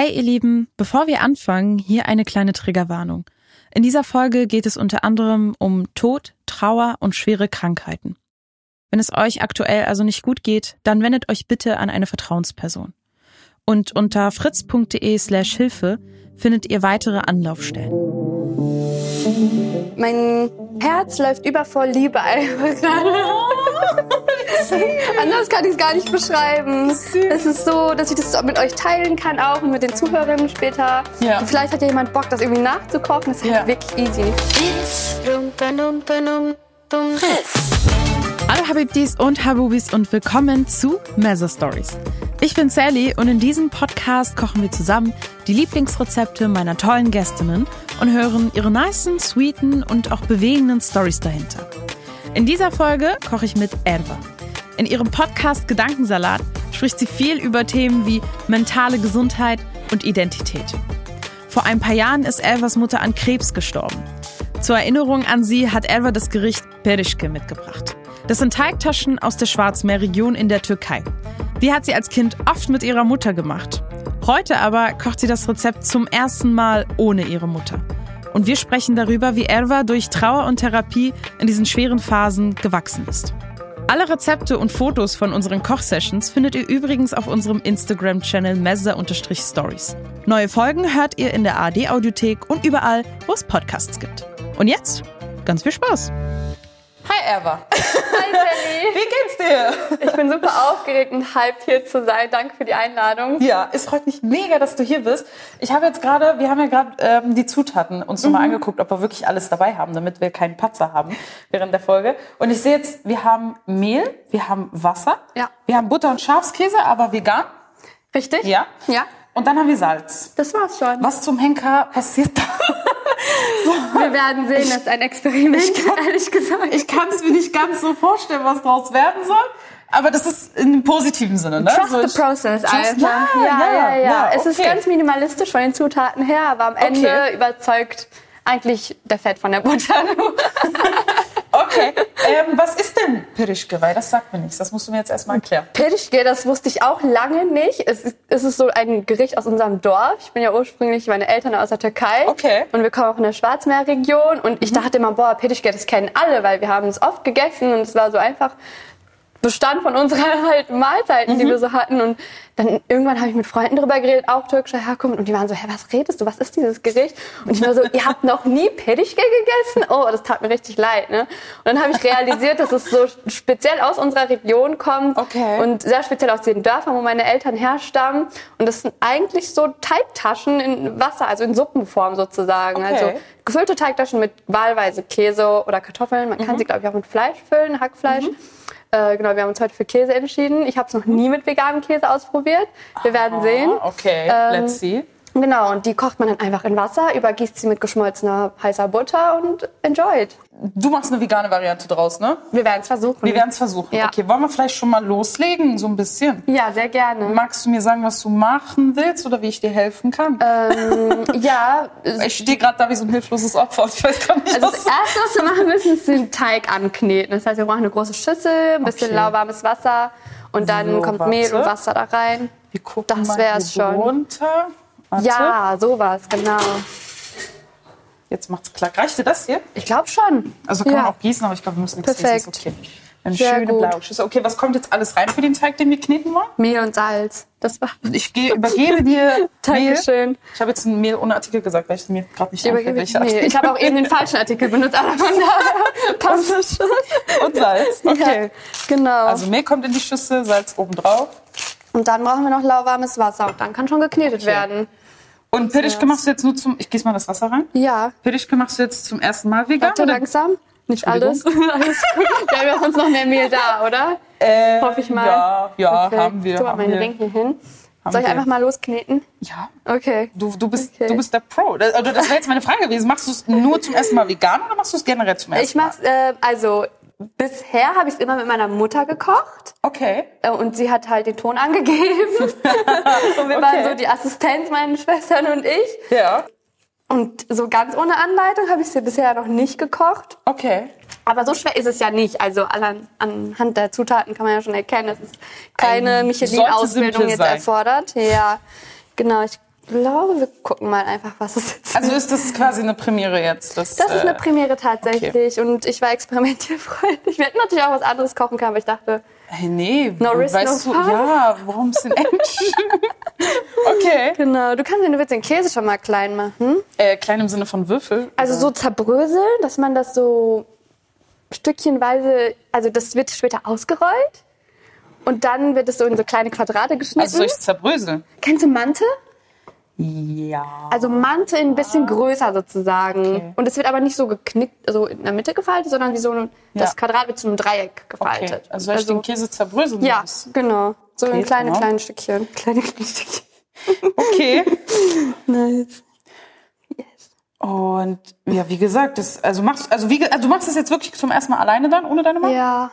Hey ihr Lieben, bevor wir anfangen, hier eine kleine Triggerwarnung. In dieser Folge geht es unter anderem um Tod, Trauer und schwere Krankheiten. Wenn es euch aktuell also nicht gut geht, dann wendet euch bitte an eine Vertrauensperson. Und unter fritz.de slash Hilfe findet ihr weitere Anlaufstellen. Mein Herz läuft über vor Liebe einfach gerade. Anders kann ich es gar nicht beschreiben. Es ist so, dass ich das mit euch teilen kann auch und mit den Zuhörerinnen später. Ja. Und vielleicht hat ja jemand Bock, das irgendwie nachzukochen. Das ist Ja. halt wirklich easy. Hallo Habibdis und Habubis und willkommen zu Mezzo Stories. Ich bin Sally und in diesem Podcast kochen wir zusammen die Lieblingsrezepte meiner tollen Gästinnen und hören ihre nicen, sweeten und auch bewegenden Stories dahinter. In dieser Folge koche ich mit Erwa. In ihrem Podcast Gedankensalat spricht sie viel über Themen wie mentale Gesundheit und Identität. Vor ein paar Jahren ist Elvas Mutter an Krebs gestorben. Zur Erinnerung an sie hat Elva das Gericht Perişke mitgebracht. Das sind Teigtaschen aus der Schwarzmeerregion in der Türkei. Die hat sie als Kind oft mit ihrer Mutter gemacht. Heute aber kocht sie das Rezept zum ersten Mal ohne ihre Mutter. Und wir sprechen darüber, wie Elva durch Trauer und Therapie in diesen schweren Phasen gewachsen ist. Alle Rezepte und Fotos von unseren Kochsessions findet ihr übrigens auf unserem Instagram-Channel mezza-stories. Neue Folgen hört ihr in der ARD-Audiothek und überall, wo es Podcasts gibt. Und jetzt ganz viel Spaß! Hi Eva, Hi Sally. wie geht's dir? Ich bin super aufgeregt und hyped hier zu sein. Danke für die Einladung. Ja, es freut mich mega, dass du hier bist. Ich habe jetzt gerade, wir haben ja gerade ähm, die Zutaten uns nochmal angeguckt, ob wir wirklich alles dabei haben, damit wir keinen Patzer haben während der Folge. Und ich sehe jetzt, wir haben Mehl, wir haben Wasser, Ja. wir haben Butter und Schafskäse, aber vegan. Richtig? Ja. Ja. Und dann haben wir Salz. Das war's schon. Was zum Henker passiert da? Wir werden sehen, das ist ein Experiment, ehrlich gesagt. Ich kann es mir nicht ganz so vorstellen, was draus werden soll. Aber das ist in einem positiven Sinne, ne? Trust So, the ich- process Trust- einfach. ja, ja, ja, ja, ja. ja, Es ist okay. ganz minimalistisch von den Zutaten her, aber am Ende Okay. überzeugt eigentlich der Fett von der Butter. Okay. ähm, was ist denn Pirishke? Weil das sagt mir nichts. Das musst du mir jetzt erstmal erklären. Pirschke, das wusste ich auch lange nicht. Es ist, es ist so ein Gericht aus unserem Dorf. Ich bin ja ursprünglich, meine Eltern aus der Türkei. Okay. Und wir kommen auch in der Schwarzmeerregion. Und ich dachte immer, boah, Pirschke, das kennen alle, weil wir haben es oft gegessen und es war so einfach Bestand von unseren halt Mahlzeiten, die wir so hatten. Und dann irgendwann habe ich mit Freunden drüber geredet, auch türkischer Herkunft. Und die waren so, hä, was redest du? Was ist dieses Gericht? Und ich war so, ihr habt noch nie Pedişke gegessen? Oh, das tat mir richtig leid. Ne? Und dann habe ich realisiert, dass es so speziell aus unserer Region kommt. Okay. Und sehr speziell aus den Dörfern, wo meine Eltern herstammen. Und das sind eigentlich so Teigtaschen in Wasser, also in Suppenform sozusagen. Okay. Also gefüllte Teigtaschen mit wahlweise Käse oder Kartoffeln. Man kann sie, glaube ich, auch mit Fleisch füllen, Hackfleisch. Äh, genau, wir haben uns heute für Käse entschieden. Ich habe es noch nie mit veganem Käse ausprobiert. Wir werden sehen. Ah, okay, Ähm, let's see. Genau, und die kocht man dann einfach in Wasser, übergießt sie mit geschmolzener heißer Butter und enjoyed. Du machst eine vegane Variante draus, ne? Wir werden es versuchen. Wir werden es versuchen. Ja. Okay, wollen wir vielleicht schon mal loslegen, so ein bisschen? ja, sehr gerne. Magst du mir sagen, was du machen willst oder wie ich dir helfen kann? Ja, ich stehe gerade da wie so ein hilfloses Opfer. und Ich weiß gar nicht, Also was das Erste, was wir machen müssen, ist den Teig ankneten. Das heißt, wir brauchen eine große Schüssel, ein bisschen Okay. lauwarmes Wasser und dann So, kommt warte. Mehl und Wasser da rein. Wir gucken Das mal wär's hier schon. runter. Warte. Ja, sowas, genau. Jetzt macht's klar. Reicht dir das hier? Ich glaube schon. Also kann ja. man auch gießen, aber ich glaube, wir müssen nichts Perfekt. gießen. Ist okay. Eine Sehr schöne gut. blaue Schüssel. Okay, was kommt jetzt alles rein für den Teig, den wir kneten wollen? Mehl und Salz. Das war. Ich gehe, übergebe dir Mehl. Dankeschön. Ich habe jetzt ein Mehl ohne Artikel gesagt, weil ich mir gerade nicht Ich übergebe Mehl. Ich habe auch eben den falschen Artikel benutzt, aber von daher passt es schon. Und Salz. Okay. Ja, genau. Also Mehl kommt in die Schüssel, Salz oben drauf. und dann brauchen wir noch lauwarmes Wasser und dann kann schon geknetet werden. Und Pirischke machst du jetzt nur zum... Ich gieße mal das Wasser rein. Ja. Pirischke machst du jetzt zum ersten Mal vegan? Warte oder? langsam. Nicht alles. Alles gut. Wir haben ja sonst noch mehr Mehl da, oder? Äh, Hoffe ich mal. Ja, ja Okay. haben wir. Tu mal meine. Ring hier hin. Soll ich einfach mal loskneten? Ja. Okay. Du, du, bist, Okay. du bist der Pro. Das, oder das wäre jetzt meine Frage gewesen. Machst du es nur zum ersten Mal vegan oder machst du es generell zum ersten Ich mach's, äh, also bisher habe ich es immer mit meiner Mutter gekocht. Okay. Äh, Und sie hat halt den Ton angegeben. und wir waren so die Assistenz, meine Schwestern und ich. Ja. Und so ganz ohne Anleitung habe ich sie bisher noch nicht gekocht. Okay. Aber so schwer ist es ja nicht. Also an, anhand der Zutaten kann man ja schon erkennen, dass es keine Ein- Michelin-Ausbildung jetzt sein. erfordert. Ja, genau. Ich glaube, wir gucken mal einfach, was es ist. Also ist das quasi eine Premiere jetzt? Das, das ist eine äh, Premiere tatsächlich. Und ich war experimentierfreudig. Ich hätte natürlich auch was anderes kochen können, aber ich dachte, Hey, nee, No risk, weißt no du, fun. ja, warum ist denn Action? okay. genau, du kannst, wenn du willst, den Käse schon mal klein machen. Äh, klein im Sinne von Würfel? Also so zerbröseln, dass man das so stückchenweise, also das wird später ausgerollt. Und dann wird es so in so kleine Quadrate geschnitten. Also soll ich zerbröseln? Kennst du Mante? Ja. Also Mante ein bisschen größer sozusagen. Okay. Und es wird aber nicht so geknickt, also in der Mitte gefaltet, sondern wie so ein, das Ja. Quadrat wird zu einem Dreieck okay. gefaltet. Also soll ich den Käse zerbröseln? ja, muss? genau. So Okay, in kleine, genau. kleine Stückchen. Kleine, kleine Stückchen. Okay. Nice. Und ja, wie gesagt, das, also machst, also wie, also du machst das jetzt wirklich zum ersten Mal alleine dann, ohne deine Mama? Ja.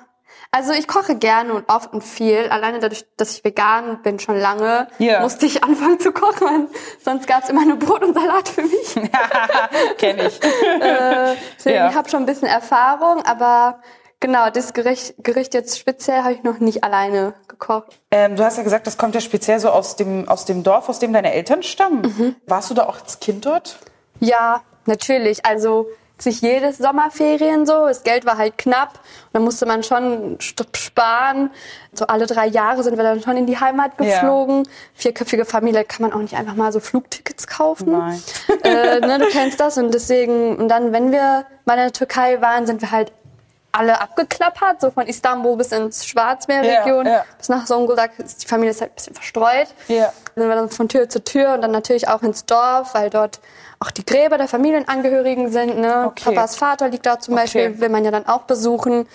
Also ich koche gerne und oft und viel. Alleine dadurch, dass ich vegan bin schon lange, Ja. musste ich anfangen zu kochen. Sonst gab es immer nur Brot und Salat für mich. Kenn ich. Deswegen, Ja. ich habe schon ein bisschen Erfahrung, aber genau, das Gericht, Gericht jetzt speziell habe ich noch nicht alleine gekocht. Ähm, du hast ja gesagt, das kommt ja speziell so aus dem, aus dem Dorf, aus dem deine Eltern stammen. Mhm. Warst du da auch als Kind dort? Ja, natürlich. Also sich jedes Sommerferien so. Das Geld war halt knapp. Und dann musste man schon sparen. So alle drei Jahre sind wir dann schon in die Heimat Ja. geflogen. Vierköpfige Familie kann man auch nicht einfach mal so Flugtickets kaufen. Nein. äh, ne, du kennst das. Und deswegen, und dann, wenn wir mal in der Türkei waren, sind wir halt alle abgeklappert, so von Istanbul bis ins Schwarzmeerregion, Ja, ja. bis nach Songoldak. Ist Die Familie ist halt ein bisschen verstreut Ja. sind wir dann von Tür zu Tür und dann natürlich auch ins Dorf, weil dort auch die Gräber der Familienangehörigen sind. Ne? Okay. Papas Vater liegt da zum Okay. Beispiel, will man ja dann auch besuchen.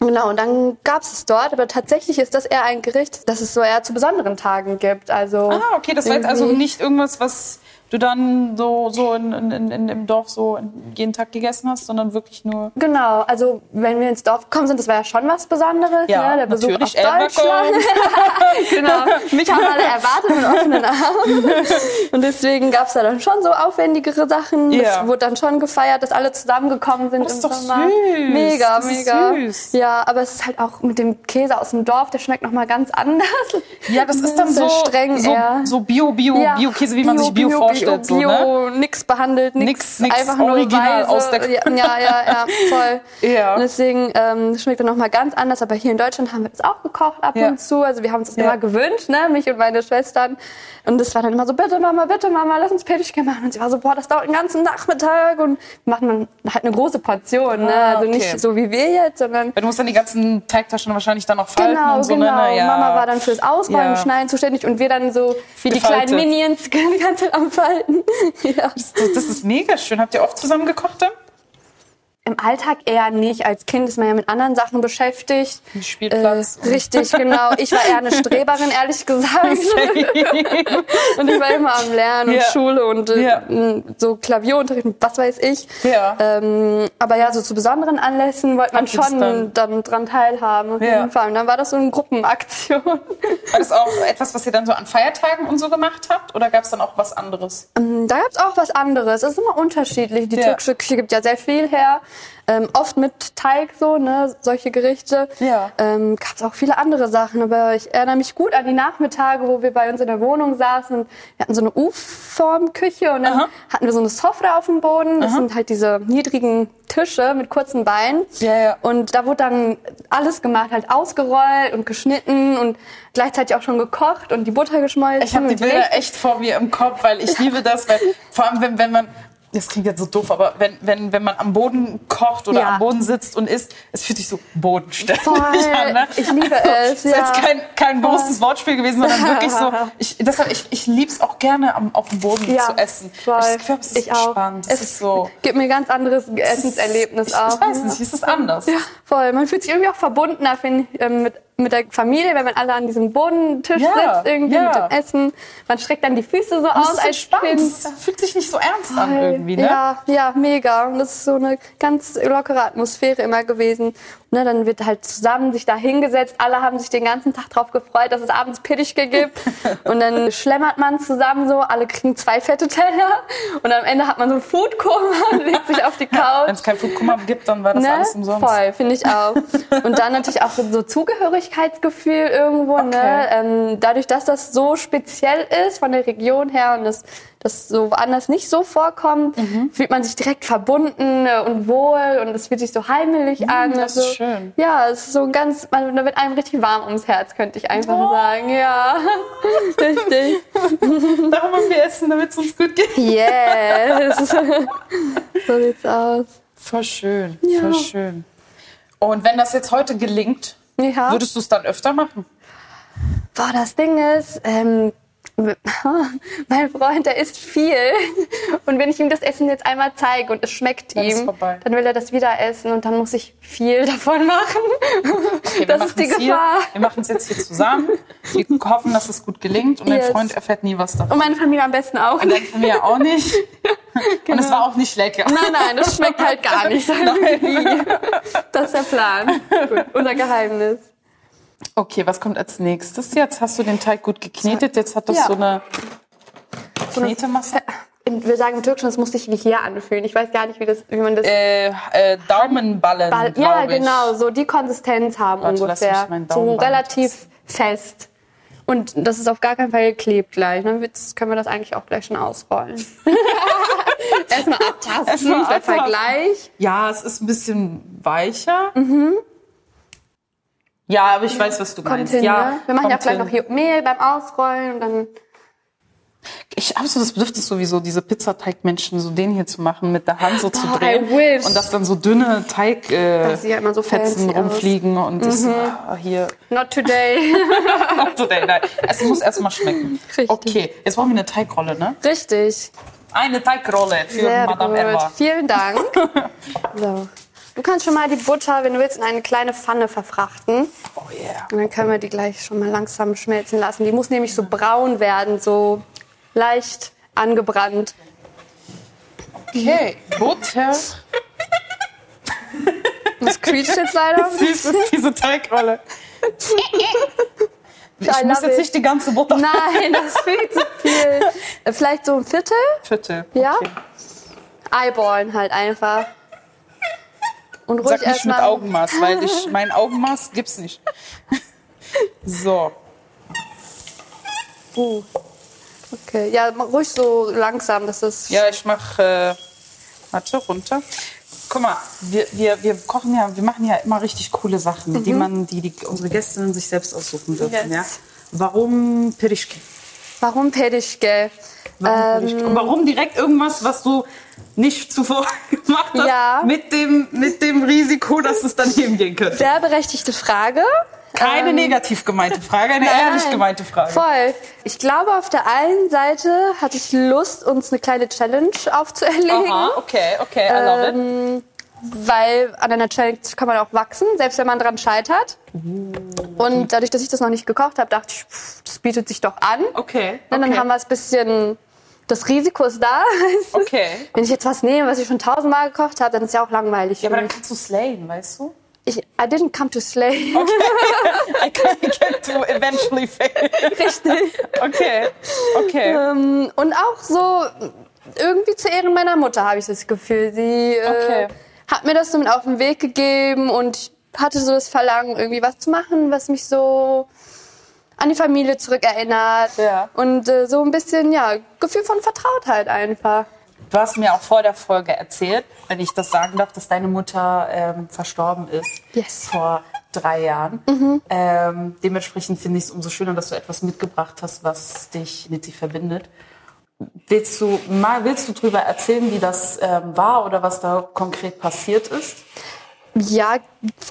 Genau, und dann gab es es dort, aber tatsächlich ist das eher ein Gericht, das es so eher zu besonderen Tagen gibt. Also Ah, okay, das war jetzt also nicht irgendwas, was du dann so, so in, in, in, im Dorf so jeden Tag gegessen hast, sondern wirklich nur. Genau, also wenn wir ins Dorf gekommen sind, das war ja schon was Besonderes, Ja, ne? der Besuch aus Deutschland. Genau, mich haben alle erwartet mit offenen Armen. Und deswegen gab es da dann schon so aufwendigere Sachen. Ja. Es wurde dann schon gefeiert, dass alle zusammengekommen sind Das im ist doch Sommer. süß. Mega, Das ist mega. süß. Ja, aber es ist halt auch mit dem Käse aus dem Dorf, der schmeckt nochmal ganz anders. Ja, das ist dann so, streng so, so Bio, Bio, Ja, Bio-Käse, wie man sich Bio, vorstellt. Bio, so, ne? nix behandelt, Nix- nix, nix einfach nur original aus der- ja, ja, ja, ja, voll. Ja. Und deswegen ähm, schmeckt er nochmal ganz anders. Aber hier in Deutschland haben wir das auch gekocht ab Ja. und zu. Also wir haben uns das Ja. immer gewünscht, ne, mich und meine Schwestern. Und das war dann immer so, bitte Mama, bitte Mama, lass uns Petischke machen. Und sie war so, boah, das dauert den ganzen Nachmittag. Und wir machen dann halt eine große Portion, ne? Ah, Also okay. nicht so wie wir jetzt, sondern Weil du musst dann die ganzen Teigtaschen wahrscheinlich dann noch falten Genau, und so. genau. Ne? Ja. Mama war dann fürs Ausräumen. Schneiden zuständig und wir dann so wie die Gefaltet. kleinen Minions die ganze Zeit am Falten. ja. Das, das ist mega schön. Habt ihr oft zusammen gekocht dann? Im Alltag eher nicht. Als Kind ist man ja mit anderen Sachen beschäftigt. Spielplatz. Äh, richtig, genau. Ich war eher eine Streberin, ehrlich gesagt. und ich war immer am Lernen und Ja. Schule und äh, Ja. so Klavierunterricht und was weiß ich. Ja. Ähm, aber ja, so zu besonderen Anlässen wollte man schon dann? dann dran teilhaben. Auf jeden Fall. Und dann war das so eine Gruppenaktion. War das auch etwas, was ihr dann so an Feiertagen und so gemacht habt? Oder gab es dann auch was anderes? Da gab's auch was anderes. Es ist immer unterschiedlich. Die türkische Küche gibt ja sehr viel her. Ähm, oft mit Teig so, ne, solche Gerichte. Ja. Ähm, gab's auch viele andere Sachen. Aber ich erinnere mich gut an die Nachmittage, wo wir bei uns in der Wohnung saßen. und Wir hatten so eine U-Form-Küche und dann Aha. hatten wir so eine Sofra auf dem Boden. Das sind halt diese niedrigen Tische mit kurzen Beinen. Ja, ja. Und da wurde dann alles gemacht, halt ausgerollt und geschnitten und gleichzeitig auch schon gekocht und die Butter geschmolzen. Ich habe die Bilder echt vor mir im Kopf, weil ich liebe das, weil vor allem wenn, wenn man das klingt jetzt so doof, aber wenn, wenn, wenn man am Boden kocht oder Ja. am Boden sitzt und isst, es fühlt sich so bodenständig an. Ne? Ich liebe es, Das ist ja. jetzt kein, kein bewusstes Wortspiel gewesen, sondern wirklich so, ich, deshalb, ich, ich liebe es auch gerne am, auf dem Boden Ja, zu essen. voll. Ich glaube, es ist Ich auch. spannend. Es, ist so. gibt mir ein ganz anderes Essenserlebnis ich, auch. Ich weiß nicht, es ist anders. Ja, voll. Man fühlt sich irgendwie auch verbundener, finde ich, ähm, mit, mit der Familie, wenn man alle an diesem Bodentisch Ja, sitzt, irgendwie ja. mit dem Essen. Man streckt dann die Füße so Das aus als. Kind. Es fühlt sich nicht so ernst an irgendwie, ne? Ja, ja, mega. Und das ist so eine ganz lockere Atmosphäre immer gewesen. Ne, dann wird halt zusammen sich da hingesetzt. Alle haben sich den ganzen Tag drauf gefreut, dass es abends Piddischke gibt. und dann schlemmert man zusammen so. Alle kriegen zwei fette Teller. Und am Ende hat man so ein Foodkoma und legt sich auf die Couch. Wenn es kein Foodkummer gibt, dann war das Ne? alles umsonst. Voll, finde ich auch. Und dann natürlich auch so Zugehörigkeitsgefühl irgendwo. Okay. Ne? Ähm, dadurch, dass das so speziell ist von der Region her und das, das so woanders nicht so vorkommt, Mhm. fühlt man sich direkt verbunden äh, und wohl und es fühlt sich so heimelig an. Mhm, das ist Also, schön. Ja, es ist so ein ganz, man, da wird einem richtig warm ums Herz, könnte ich einfach Oh. sagen. Ja, richtig. Darum haben wir essen, damit es uns gut geht. Yes. so sieht's aus. Voll schön, Ja. voll schön. Und wenn das jetzt heute gelingt, Ja. würdest du es dann öfter machen? Boah, das Ding ist, ähm, mein Freund, der isst viel. Und wenn ich ihm das Essen jetzt einmal zeige und es schmeckt Dann ihm, dann will er das wieder essen und dann muss ich viel davon machen. Okay, das ist die machen's hier, Gefahr. Wir machen es jetzt hier zusammen. Wir hoffen, dass es gut gelingt und Yes. Freund erfährt nie was davon. Und meine Familie am besten auch. Und deine Familie auch nicht. Und es war auch nicht lecker. Nein, nein, das schmeckt halt gar nicht. Nie. Das ist der Plan. Gut, unser Geheimnis. Okay, was kommt als nächstes? Jetzt hast du den Teig gut geknetet. Jetzt hat das Ja. so eine Knetemasse. Wir sagen im Türkischen, das muss sich wie hier anfühlen. Ich weiß gar nicht, wie, das, wie man das... Äh, äh, Daumenballen, Ball, ja, ich. genau, so die Konsistenz haben Warte, ungefähr. So relativ fest. Und das ist auf gar keinen Fall klebt gleich. Ne? Jetzt können wir das eigentlich auch gleich schon ausrollen. Erstmal abtasten, Erstmal der. Vergleich. Ja, es ist ein bisschen weicher. Ja, aber ich weiß, was du Mhm. Kommt meinst. hin, ja, ne? Wir machen ja vielleicht noch hier Mehl beim Ausrollen und dann Ich habe so das Bedürfnis, sowieso diese Pizzateigmenschen, so den hier zu machen, mit der Hand so zu Boah, drehen. Und dass dann so dünne Teig äh, so Fetzen fancy aus. Mhm. rumfliegen und das ah, hier. not today. Not today, nein. Es muss erstmal schmecken. Richtig. Okay, jetzt brauchen wir eine Teigrolle, ne? Richtig. Eine Teigrolle für Sehr Madame gut. Eva. Vielen Dank. so. Du kannst schon mal die Butter, wenn du willst, in eine kleine Pfanne verfrachten. Oh yeah. Und dann können wir die gleich schon mal langsam schmelzen lassen. Die muss nämlich so braun werden, so leicht angebrannt. Okay, Butter. Das quietscht jetzt leider. Süß ist diese Teigrolle. Ich I muss jetzt it. nicht die ganze Butter. Nein, das ist viel zu viel. Äh, Vielleicht so ein Viertel? Viertel. Ja. Okay. Eyeballen halt einfach. Und ruhig Sag nicht mit. Augenmaß, weil ich, mein Augenmaß gibt's nicht. So. Uh. Okay, ja, ruhig so langsam, dass es. Ja, ich mach, äh, warte, runter. Guck mal, wir, wir, wir kochen ja, wir machen ja immer richtig coole Sachen, die man, die, die unsere Gästinnen sich selbst aussuchen dürfen, Mhm. Yes. ja. Warum Pirischke? Warum Pedischke? Warum, Ähm? Und warum direkt irgendwas, was du nicht zuvor gemacht hast, Ja. mit, dem, mit dem Risiko, dass es daneben gehen könnte? Sehr berechtigte Frage. Keine negativ gemeinte Frage, eine Nein, ehrlich gemeinte Frage. Voll. Ich glaube, auf der einen Seite hatte ich Lust, uns eine kleine Challenge aufzuerlegen. Aha, okay, okay, I love it. Ähm, weil an einer Challenge kann man auch wachsen, selbst wenn man dran scheitert. Und dadurch, dass ich das noch nicht gekocht habe, dachte ich, pff, das bietet sich doch an. Okay, Und dann okay. haben wir es ein bisschen, das Risiko ist da. Okay. Wenn ich jetzt was nehme, was ich schon tausendmal gekocht habe, dann ist ja auch langweilig. Ja, aber dann kannst du slayen, weißt du? ich, I didn't come to slay. I can get to eventually fail. Richtig. Okay, okay. Ähm, und auch so irgendwie zu Ehren meiner Mutter habe ich das Gefühl. Sie äh, Okay. Hat mir das so mit auf den Weg gegeben und ich hatte so das Verlangen, irgendwie was zu machen, was mich so an die Familie zurückerinnert. Ja. Und äh, so ein bisschen, ja, Gefühl von Vertrautheit einfach. Du hast mir auch vor der Folge erzählt, wenn ich das sagen darf, dass deine Mutter ähm, verstorben ist Yes. vor drei Jahren. Ähm, dementsprechend finde ich es umso schöner, dass du etwas mitgebracht hast, was dich mit sie verbindet. Willst du mal willst du drüber erzählen, wie das ähm, war oder was da konkret passiert ist? Ja,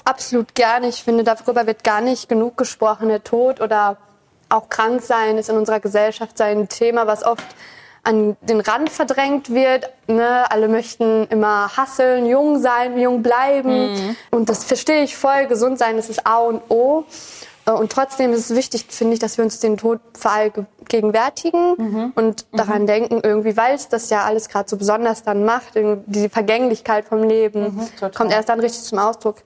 absolut gerne. Ich finde, darüber wird gar nicht genug gesprochen. Der Tod oder auch krank sein ist in unserer Gesellschaft ein Thema, was oft an den Rand verdrängt wird. Ne? Alle möchten immer hasseln, jung sein, jung bleiben. Und das verstehe ich voll. Gesund sein, das ist A und O. Äh, Und trotzdem ist es wichtig, finde ich, dass wir uns den Tod vergegenwärtigen und daran denken, irgendwie, weil es das ja alles gerade so besonders dann macht, irgendwie die Vergänglichkeit vom Leben total. kommt erst dann richtig zum Ausdruck.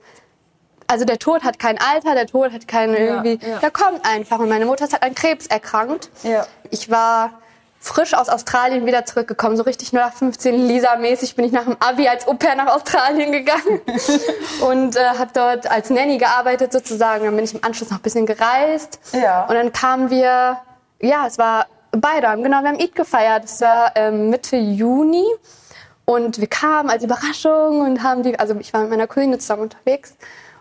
Also der Tod hat kein Alter, der Tod hat keine irgendwie, ja. der kommt einfach. Und meine Mutter ist halt an Krebs erkrankt. Ja. Ich war frisch aus Australien wieder zurückgekommen, so richtig nur nach 15 Lisa-mäßig bin ich nach dem Abi als Au-pair nach Australien gegangen und äh, habe dort als Nanny gearbeitet sozusagen. Dann bin ich im Anschluss noch ein bisschen gereist Ja. und dann kamen wir, ja, es war Bayram, genau, wir haben Eid gefeiert, es war ähm, Mitte Juni und wir kamen als Überraschung und haben die, also ich war mit meiner Cousine zusammen unterwegs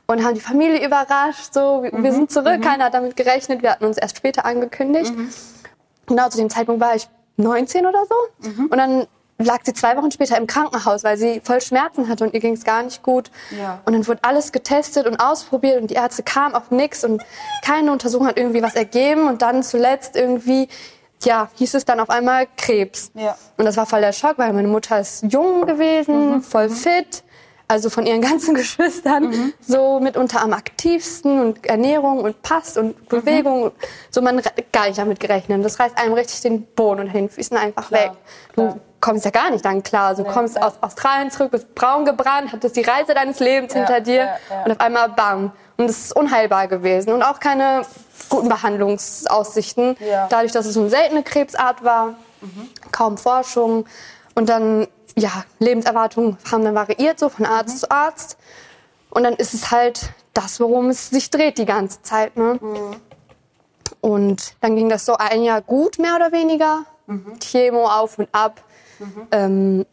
und haben die Familie überrascht, so, wir, wir sind zurück, keiner hat damit gerechnet, wir hatten uns erst später angekündigt. Genau, zu dem Zeitpunkt war ich 19 oder so. Und dann lag sie zwei Wochen später im Krankenhaus, weil sie voll Schmerzen hatte und ihr ging es gar nicht gut. Ja. Und dann wurde alles getestet und ausprobiert und die Ärzte kamen auf nichts und keine Untersuchung hat irgendwie was ergeben. Und dann zuletzt irgendwie, ja, hieß es dann auf einmal Krebs. Ja. Und das war voll der Schock, weil meine Mutter ist jung gewesen, voll fit. Also von ihren ganzen Geschwistern so mitunter am aktivsten und Ernährung und Pass und Bewegung. So man gar nicht damit gerechnet. Das reißt einem richtig den Boden unter den Füßen einfach Klar, weg. Du klar. kommst ja gar nicht dann klar. Du kommst klar. aus Australien zurück, bist braun gebrannt, hattest die Reise deines Lebens Ja, hinter dir ja, ja. und auf einmal bam. Und es ist unheilbar gewesen und auch keine guten Behandlungsaussichten. Dadurch, dass es so eine seltene Krebsart war, kaum Forschung und dann ja Lebenserwartungen haben dann variiert so von Arzt Mhm. zu Arzt und dann ist es halt das, worum es sich dreht die ganze Zeit. Ne? Mhm. Und dann ging das so ein Jahr gut, mehr oder weniger. Mhm. Chemo auf und ab. Ähm,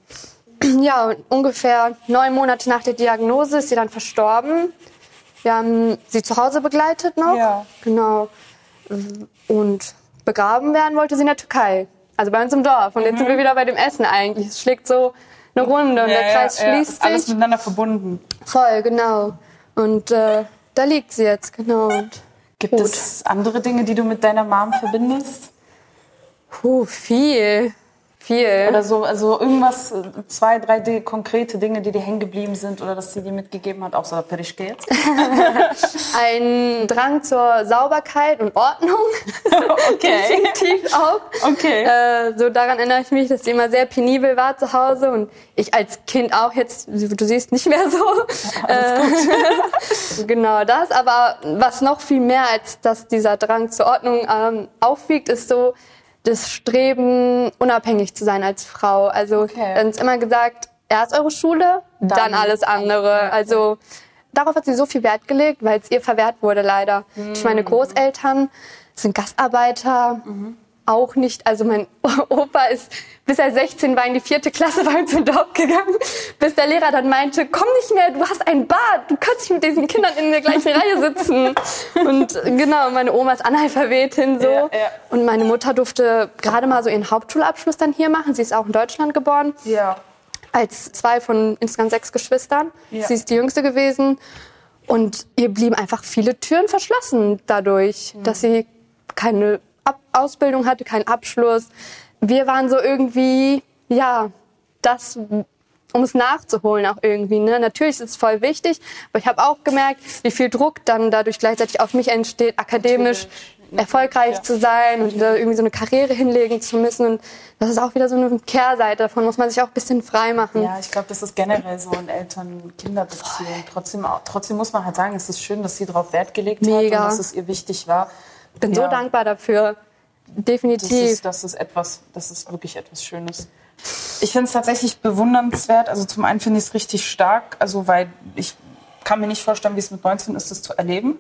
ja, und ungefähr neun Monate nach der Diagnose ist sie dann verstorben. Wir haben sie zu Hause begleitet noch. Ja. Genau. Und begraben werden wollte sie in der Türkei. Also bei uns im Dorf. Und jetzt sind wir wieder bei dem Essen eigentlich. Es schlägt so eine Runde und der Kreis schließt Ist alles sich. miteinander verbunden. Voll, genau. Und äh, da liegt sie jetzt, genau. Und Gibt Gut. es andere Dinge, die du mit deiner Mom verbindest? Puh, viel. Viel. Oder so, also irgendwas, zwei, drei Di- konkrete Dinge, die dir hängen geblieben sind oder dass sie dir mitgegeben hat, außer Perischke jetzt? Ein Drang zur Sauberkeit und Ordnung. Okay. Definitiv auch. Okay. Äh, so daran erinnere ich mich, dass sie immer sehr penibel war zu Hause und ich als Kind auch jetzt, du siehst nicht mehr so. Äh, genau das. Aber was noch viel mehr als dass dieser Drang zur Ordnung ähm, aufwiegt, ist so das Streben, unabhängig zu sein als Frau. Also Okay. dann ist immer gesagt, erst eure Schule, dann, Dann- alles andere. Also darauf hat sie so viel Wert gelegt, weil es ihr verwehrt wurde leider. Durch meine Großeltern sind Gastarbeiter, auch nicht. Also mein Opa ist, bis er 16 war, in die vierte Klasse uns im Dorf gegangen, bis der Lehrer dann meinte, komm nicht mehr, du hast ein Bad, du kannst nicht mit diesen Kindern in der gleichen Reihe sitzen. Und genau, meine Oma ist Analphabetin so. Ja, ja. Und meine Mutter durfte gerade mal so ihren Hauptschulabschluss dann hier machen. Sie ist auch in Deutschland geboren Ja. als zwei von insgesamt sechs Geschwistern. Ja. Sie ist die jüngste gewesen. Und ihr blieben einfach viele Türen verschlossen dadurch, Mhm. dass sie keine Ab Ausbildung hatte, keinen Abschluss. Wir waren so irgendwie, ja, das, um es nachzuholen auch irgendwie. Ne? Natürlich ist es voll wichtig, aber ich habe auch gemerkt, wie viel Druck dann dadurch gleichzeitig auf mich entsteht, akademisch Natürlich. erfolgreich Ja. zu sein und da irgendwie so eine Karriere hinlegen zu müssen. Und das ist auch wieder so eine Kehrseite. Davon muss man sich auch ein bisschen frei machen. Ja, ich glaube, das ist generell so in Eltern-Kinder-Beziehungen. Trotzdem, trotzdem muss man halt sagen, es ist schön, dass sie darauf Wert gelegt Mega. hat und dass es ihr wichtig war. Bin so Ja. dankbar dafür. Das Definitiv. ist, das ist etwas, das ist wirklich etwas Schönes. Ich finde es tatsächlich bewundernswert. Also zum einen finde ich es richtig stark, also weil ich kann mir nicht vorstellen, wie es mit 19 ist, das zu erleben.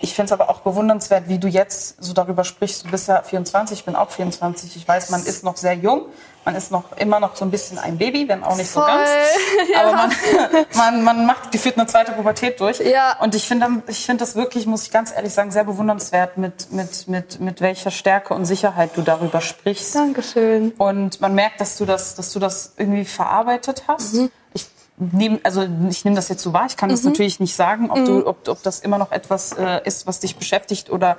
Ich finde es aber auch bewundernswert, wie du jetzt so darüber sprichst. Du bist ja 24, ich bin auch 24. Ich weiß, man ist noch sehr jung. Man ist noch immer noch so ein bisschen ein Baby, wenn auch nicht so Voll. ganz. Aber man, man, man macht gefühlt eine zweite Pubertät durch. Ja. Und ich finde ich finde das wirklich, muss ich ganz ehrlich sagen, sehr bewundernswert, mit, mit, mit, mit welcher Stärke und Sicherheit du darüber sprichst. Dankeschön. Und man merkt, dass du das, dass du das irgendwie verarbeitet hast. Mhm. Ich nehme, also ich nehme das jetzt so wahr. Ich kann das natürlich nicht sagen, ob Mhm. du, ob, ob das immer noch etwas äh, ist, was dich beschäftigt oder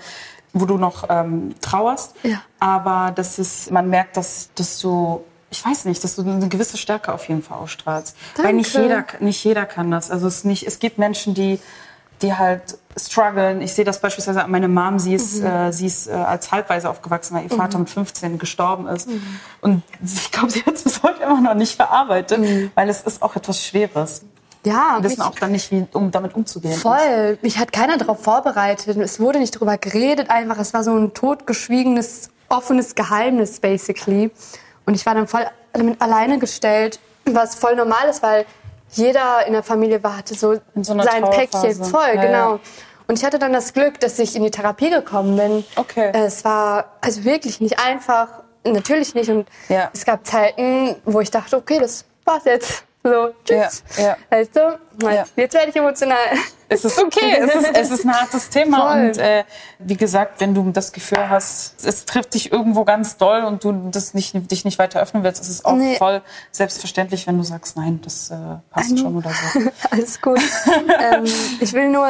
wo du noch ähm, trauerst. Ja. Aber das ist, man merkt, dass, dass du ich weiß nicht, dass du eine gewisse Stärke auf jeden Fall ausstrahlst. Weil nicht Danke. jeder, nicht jeder kann das. Also es, nicht, es gibt Menschen, die, die halt strugglen. Ich sehe das beispielsweise an meiner Mom. Sie ist, Mhm. äh, sie ist äh, als Halbweise aufgewachsen, weil ihr Vater mit 15 gestorben ist. Und ich glaube, sie hat es bis heute immer noch nicht verarbeitet, Mhm. weil es ist auch etwas Schweres. Ja, Wir wissen auch dann nicht, wie um damit umzugehen. ist. Voll. Mich hat keiner darauf vorbereitet. Es wurde nicht darüber geredet einfach. Es war so ein totgeschwiegenes offenes Geheimnis, basically. Und ich war dann voll damit alleine gestellt, was voll normal ist, weil jeder in der Familie war, hatte so, so sein Päckchen voll, Ja, genau. ja. Und ich hatte dann das Glück, dass ich in die Therapie gekommen bin. Okay. Es war also wirklich nicht einfach, natürlich nicht. Und Ja. es gab Zeiten, wo ich dachte, okay, das war's jetzt. So, tschüss. Ja, ja. Weißt du? Ja. Jetzt werde ich emotional. Es ist okay, es ist, es ist ein hartes Thema. Voll. Und äh, wie gesagt, wenn du das Gefühl hast, es trifft dich irgendwo ganz doll und du das nicht, dich nicht weiter öffnen willst, ist es auch Nee. voll selbstverständlich, wenn du sagst, nein, das äh, passt know. schon oder so. Alles gut. ähm, ich will nur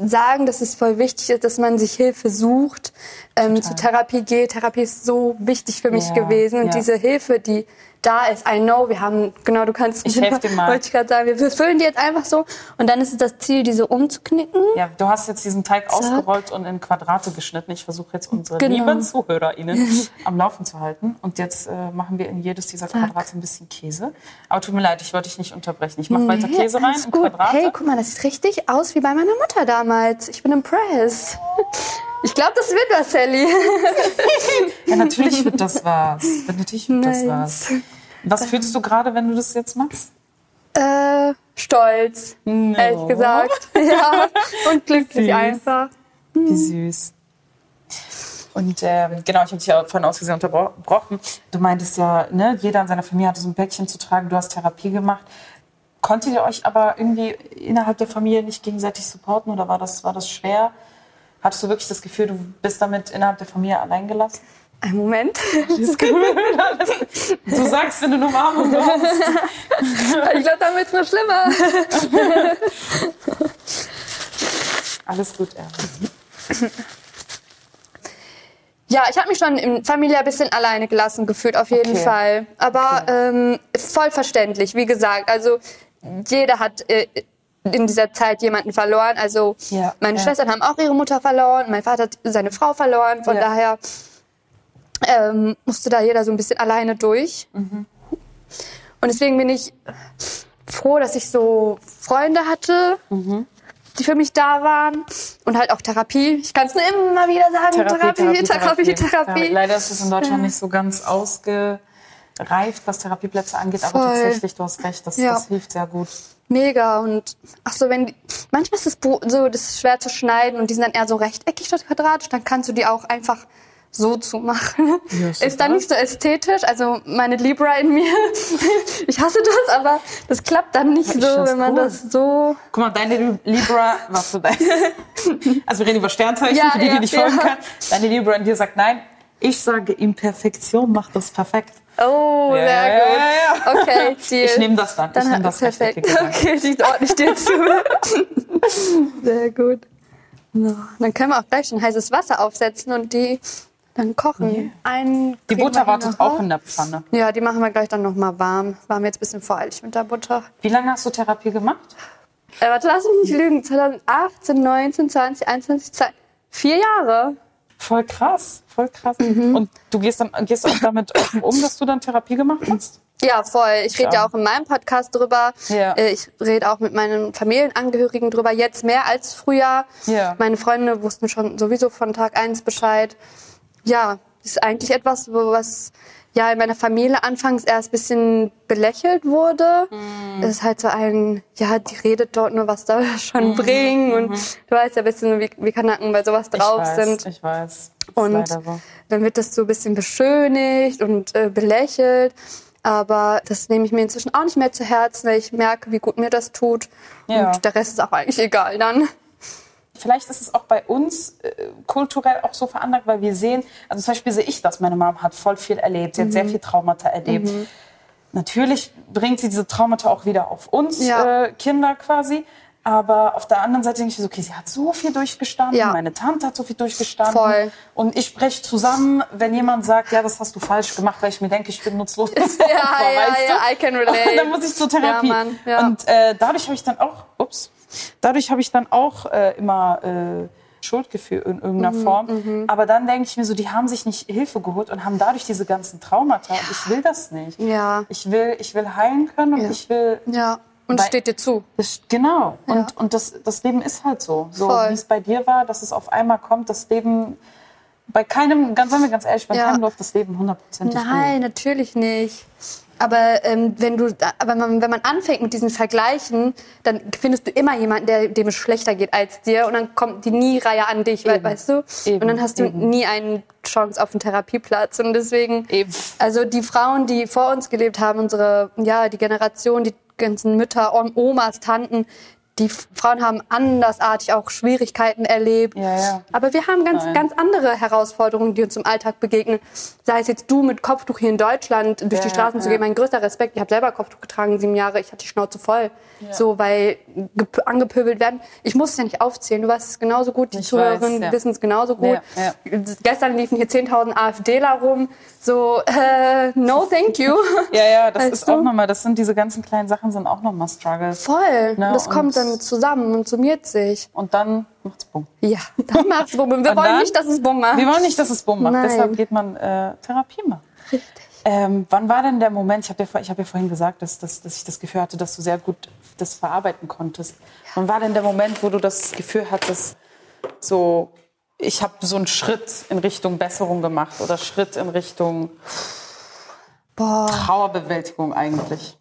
sagen, dass es voll wichtig ist, dass man sich Hilfe sucht, ähm, zur Therapie geht. Therapie ist so wichtig für mich Ja, gewesen. Und ja. diese Hilfe, die da ist, I know, wir haben, genau, du kannst, Ich helf dir mal. wollte ich gerade sagen, wir füllen die jetzt einfach so. Und dann ist es das Ziel, diese umzuknicken. Ja, du hast jetzt diesen Teig ausgerollt und in Quadrate geschnitten. Ich versuche jetzt unsere Genau. lieben ZuhörerInnen am Laufen zu halten. Und jetzt äh, machen wir in jedes dieser Quadrate ein bisschen Käse. Aber tut mir leid, ich wollte dich nicht unterbrechen. Ich mache weiter Nee, Käse rein in gut. Quadrate. Hey, guck mal, das sieht richtig aus wie bei meiner Mutter damals. Ich bin impressed. Ich glaube, das wird was, Sally. Ja, natürlich wird das was. Natürlich wird das Nice. Was. Was fühlst du gerade, wenn du das jetzt machst? Äh, stolz, No. ehrlich gesagt. Ja, und glücklich einfach. Wie süß. Und ähm, genau, ich habe dich ja vorhin aus Versehen unterbrochen. Du meintest ja, ne, jeder in seiner Familie hatte so ein Päckchen zu tragen. Du hast Therapie gemacht. Konntet ihr euch aber irgendwie innerhalb der Familie nicht gegenseitig supporten oder war das, war das schwer? Hattest du wirklich das Gefühl, du bist damit innerhalb der Familie allein gelassen? Ein Moment. Du sagst, wenn du eine Umarmung brauchst. Ich glaube, dann wird es noch schlimmer. Alles gut, Erwin. Ja, ich habe mich schon im Familie ein bisschen alleine gelassen gefühlt, auf jeden Okay. Fall. Aber ähm, voll verständlich, wie gesagt. Also jeder hat äh, in dieser Zeit jemanden verloren. Also Ja, meine ja. Schwestern haben auch ihre Mutter verloren, mein Vater hat seine Frau verloren. Von Ja. daher ähm, musste da jeder so ein bisschen alleine durch. Mhm. Und deswegen bin ich froh, dass ich so Freunde hatte, Mhm. die für mich da waren. Und halt auch Therapie. Ich kann es nur immer wieder sagen. Therapie, Therapie, Therapie. Leider ist es in Deutschland nicht so ganz ausgereift, was Therapieplätze angeht, aber Voll. tatsächlich, du hast recht, das, Ja. das hilft sehr gut. Mega und ach so, wenn die, manchmal ist das so, das ist schwer zu schneiden und die sind dann eher so rechteckig statt quadratisch, dann kannst du die auch einfach so zumachen. Ja, super. ist dann nicht so ästhetisch, also meine Libra in mir, ich hasse das, aber das klappt dann nicht Ich so, wenn man cool. das so Guck mal, deine Lib- Libra, was du dein, also wir reden über Sternzeichen, Ja, für die, ja, die nicht ja. folgen können. Deine Libra in dir sagt nein. Ich sage, Imperfektion macht das perfekt. Oh, Ja, sehr ja, gut. ja, ja. Okay, Deal. Ich nehme das dann. Dann ich nehme das perfekt. Okay, die ordne ich dir zu. Sehr gut. So, dann können wir auch gleich schon heißes Wasser aufsetzen und die dann kochen. Einen Die kriegen wir Butter wartet noch auch in der Pfanne. Ja, die machen wir gleich dann noch mal warm. War mir jetzt ein bisschen voreilig mit der Butter. Wie lange hast du Therapie gemacht? Äh, warte, lass mich nicht lügen. 2018, 19, 20, 21, 2, vier Jahre. Voll krass, voll krass. Mhm. Und du gehst dann gehst auch damit um, dass du dann Therapie gemacht hast? Ja, voll. Ich rede Ja. ja auch in meinem Podcast drüber. Ja. Äh, Ich rede auch mit meinen Familienangehörigen drüber. Jetzt mehr als früher. Ja. Meine Freunde wussten schon sowieso von Tag eins Bescheid. Ja, das ist eigentlich etwas, wo- was ja in meiner Familie anfangs erst ein bisschen belächelt wurde. Mhm. Es ist halt so ein, ja, die redet dort nur, was da schon Mhm. bringen. Und du weißt ja ein bisschen, wie, wie Kanaken bei sowas drauf ich weiß, sind. Ich weiß. Das Und so. dann wird das so ein bisschen beschönigt und äh, belächelt. Aber das nehme ich mir inzwischen auch nicht mehr zu Herzen, weil ich merke, wie gut mir das tut. Ja. Und der Rest ist auch eigentlich egal dann. Vielleicht ist es auch bei uns äh, kulturell auch so veranlagt, weil wir sehen, also zum Beispiel sehe ich das, meine Mom hat voll viel erlebt, sie hat Mhm. sehr viel Traumata erlebt. Natürlich bringt sie diese Traumata auch wieder auf uns Ja. äh, Kinder quasi. Aber auf der anderen Seite denke ich so, okay, sie hat so viel durchgestanden, Ja. meine Tante hat so viel durchgestanden. Voll. Und ich spreche zusammen, wenn jemand sagt, ja, das hast du falsch gemacht, weil ich mir denke, ich bin nutzlos. ja, ja, ja, I can relate. Und dann muss ich zur Therapie. Ja, Mann, ja. Und äh, dadurch habe ich dann auch, ups, dadurch habe ich dann auch äh, immer äh, Schuldgefühl in irgendeiner Mhm, Form. Aber dann denke ich mir so, die haben sich nicht Hilfe geholt und haben dadurch diese ganzen Traumata. Und Ich will das nicht. Ja. Ich will, ich will heilen können und Ja. ich will Ja. Und Weil- steht dir zu. das, genau. Ja. Und, und das, das Leben ist halt so. So wie es bei dir war, dass es auf einmal kommt, das Leben Bei keinem, ganz, sagen wir ganz ehrlich, bei Ja. keinem läuft das Leben hundertprozentig Nein, natürlich nicht. Aber ähm, wenn du, aber man, wenn man anfängt mit diesen Vergleichen, dann findest du immer jemanden, der dem es schlechter geht als dir, und dann kommt die nie-Reihe an dich, Eben. weißt du? Eben, Und dann hast du eben. nie eine Chance auf einen Therapieplatz. Und deswegen, also die Frauen, die vor uns gelebt haben, unsere, ja, die Generation, die ganzen Mütter, Om- Omas, Tanten, die Frauen haben andersartig auch Schwierigkeiten erlebt. Ja, ja. Aber wir haben ganz, Nein. ganz andere Herausforderungen, die uns im Alltag begegnen. Sei es jetzt du mit Kopftuch hier in Deutschland durch die Ja, Straßen zu gehen, mein größter Respekt. Ich habe selber Kopftuch getragen, sieben Jahre. Ich hatte die Schnauze voll, so weil gep- angepöbelt werden. Ich muss es ja nicht aufzählen. Du weißt es genauso gut. Die Ich Zuhörerinnen wissen es genauso gut. Gestern liefen hier 10.000 AfDler rum. So, äh, no, thank you. Ja, ja, das Weißt ist du? auch nochmal, das sind diese ganzen kleinen Sachen, sind auch nochmal Struggles. Voll. Ne, das kommt dann zusammen und summiert sich. Und dann macht's bumm. Ja, dann macht's Bumm. Wir Und wollen dann- nicht, dass es Bumm macht. Wir wollen nicht, dass es bumm macht, Nein. deshalb geht man äh, Therapie machen. Richtig. Ähm, wann war denn der Moment, ich habe ja, ich hab ja vorhin gesagt, dass, dass, dass ich das Gefühl hatte, dass du sehr gut das verarbeiten konntest. Wann war denn der Moment, wo du das Gefühl hattest, so, ich habe so einen Schritt in Richtung Besserung gemacht oder Schritt in Richtung Boah. Trauerbewältigung eigentlich?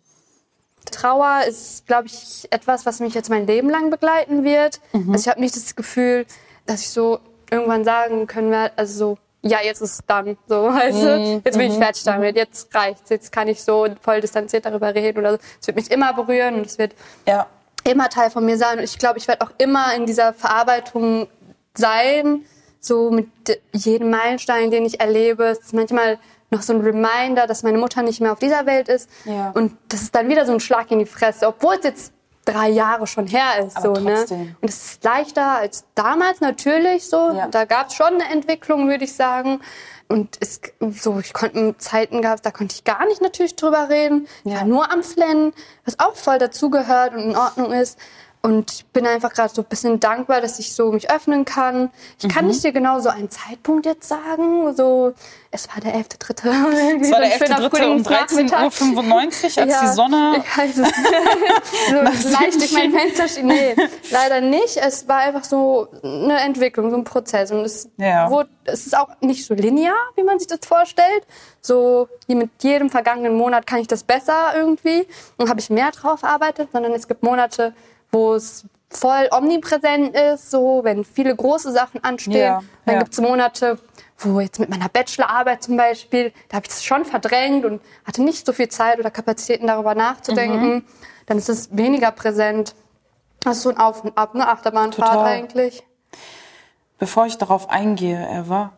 Trauer ist, glaube ich, etwas, was mich jetzt mein Leben lang begleiten wird. Also ich habe nicht das Gefühl, dass ich so irgendwann sagen können werde, also so, ja, jetzt ist es dann, so, weißt du, jetzt bin ich fertig damit, jetzt reicht's, jetzt kann ich so voll distanziert darüber reden oder so. Es wird mich immer berühren und es wird Ja. immer Teil von mir sein. Und ich glaube, ich werde auch immer in dieser Verarbeitung sein, so mit jedem Meilenstein, den ich erlebe. Es ist manchmal noch so ein Reminder, dass meine Mutter nicht mehr auf dieser Welt ist. Ja. Und das ist dann wieder so ein Schlag in die Fresse, obwohl es jetzt drei Jahre schon her ist. Aber so, ne? Und es ist leichter als damals natürlich so. Ja. Da gab es schon eine Entwicklung, würde ich sagen. Und es, so, ich konnte Zeiten gab, da konnte ich gar nicht natürlich drüber reden. Ich Ja. war nur am Flennen, was auch voll dazugehört und in Ordnung ist. Und ich bin einfach gerade so ein bisschen dankbar, dass ich so mich öffnen kann. Ich Mhm. kann nicht dir genau so einen Zeitpunkt jetzt sagen. So, es war der 11.3. Es war der 11.3. um 13.95 Uhr, als die Sonne... Ich weiß es. so leicht durch mein Fenster steht. Nee, leider nicht. Es war einfach so eine Entwicklung, so ein Prozess. Und es, Ja. wurde, es ist auch nicht so linear, wie man sich das vorstellt. So wie mit jedem vergangenen Monat kann ich das besser irgendwie und habe ich mehr drauf arbeitet, sondern es gibt Monate, wo es voll omnipräsent ist, so wenn viele große Sachen anstehen. Ja, Dann ja. gibt es Monate, wo jetzt mit meiner Bachelorarbeit zum Beispiel, da habe ich das schon verdrängt und hatte nicht so viel Zeit oder Kapazitäten darüber nachzudenken. Mhm. Dann ist es weniger präsent. Das ist so ein Auf und Ab, ne? Achterbahnfahrt Total. eigentlich. Bevor ich darauf eingehe, Eva,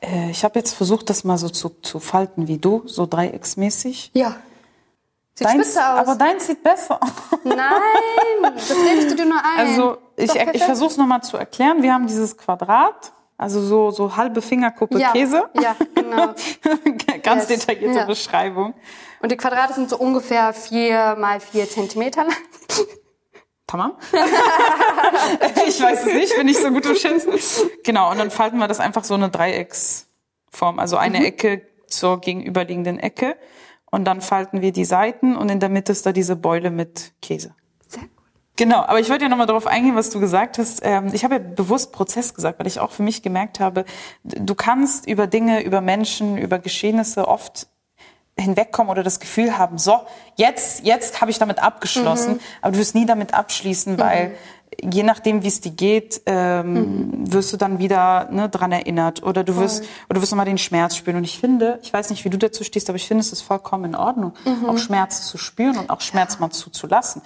äh, ich habe jetzt versucht, das mal so zu, zu falten wie du, so dreiecksmäßig. Ja. Sieht Deins, spitze aus. aber deins sieht besser. Nein, das redest du dir nur ein. Also ich, Doch, ich versuche es nochmal zu erklären. Wir haben dieses Quadrat, also so, so halbe Fingerkuppe ja, Käse. Ja, genau. Ganz Yes. detaillierte Ja. Beschreibung. Und die Quadrate sind so ungefähr vier mal vier Zentimeter lang. Tamam? ich weiß es nicht, bin ich so gut im Schätzen. Genau, und dann falten wir das einfach so eine Dreiecksform, also eine Mhm. Ecke zur gegenüberliegenden Ecke. Und dann falten wir die Seiten und in der Mitte ist da diese Beule mit Käse. Sehr gut. Genau, aber ich wollte ja nochmal darauf eingehen, was du gesagt hast. Ähm, Ich habe ja bewusst Prozess gesagt, weil ich auch für mich gemerkt habe, du kannst über Dinge, über Menschen, über Geschehnisse oft hinwegkommen oder das Gefühl haben, so, jetzt, jetzt habe ich damit abgeschlossen, aber du wirst nie damit abschließen, weil je nachdem, wie es dir geht, ähm, wirst du dann wieder ne, dran erinnert oder du wirst oder du wirst nochmal den Schmerz spüren. Und ich finde, ich weiß nicht, wie du dazu stehst, aber ich finde, es ist vollkommen in Ordnung, auch Schmerz zu spüren und auch Schmerz mal zuzulassen.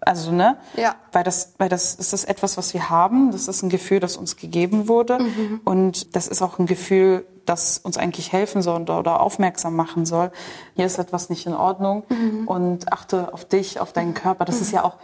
Also, ne? Ja. Weil das, weil das ist das etwas, was wir haben. Das ist ein Gefühl, das uns gegeben wurde. Und das ist auch ein Gefühl, das uns eigentlich helfen soll oder, oder aufmerksam machen soll. Hier ist etwas nicht in Ordnung. Und achte auf dich, auf deinen Körper. Das ist ja auch,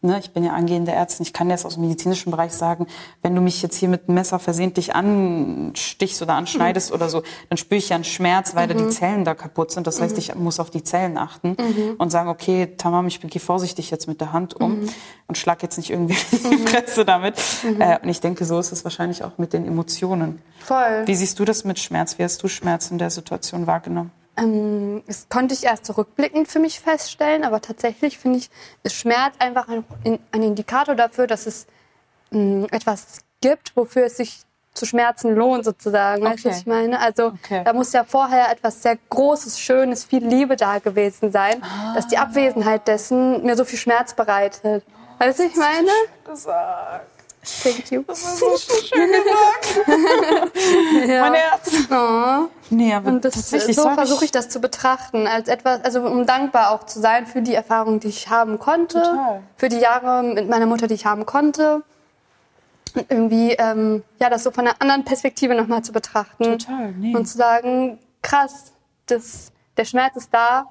ne, ich bin ja angehende Ärztin. Ich kann das aus dem medizinischen Bereich sagen. Wenn du mich jetzt hier mit einem Messer versehentlich anstichst oder anschneidest oder so, dann spüre ich ja einen Schmerz, weil da die Zellen da kaputt sind. Das heißt, ich muss auf die Zellen achten und sagen, okay, Tamam, ich gehe vorsichtig jetzt mit der Hand um und schlag jetzt nicht irgendwie die Fresse damit. Äh, und ich denke, so ist es wahrscheinlich auch mit den Emotionen. Voll. Wie siehst du das mit Schmerz? Wie hast du Schmerz in der Situation wahrgenommen? Ähm, das konnte ich erst zurückblickend für mich feststellen, aber tatsächlich finde ich, ist Schmerz einfach ein, ein Indikator dafür, dass es mh, etwas gibt, wofür es sich zu Schmerzen lohnt sozusagen. Weißt du, Okay. was ich meine? Also Okay. da muss ja vorher etwas sehr Großes, Schönes, viel Liebe da gewesen sein, dass die Abwesenheit dessen mir so viel Schmerz bereitet. Weißt du, was ich meine? Gesagt. Thank you. Das ist so schön gesagt. Ja. Mein Herz. Oh. Nee, aber Und das, tatsächlich so versuche ich das zu betrachten, als etwas, also um dankbar auch zu sein für die Erfahrung, die ich haben konnte, Total. für die Jahre mit meiner Mutter, die ich haben konnte. Und irgendwie, ähm, ja, das so von einer anderen Perspektive nochmal zu betrachten. Total, nee. Und zu sagen, krass, das, der Schmerz ist da,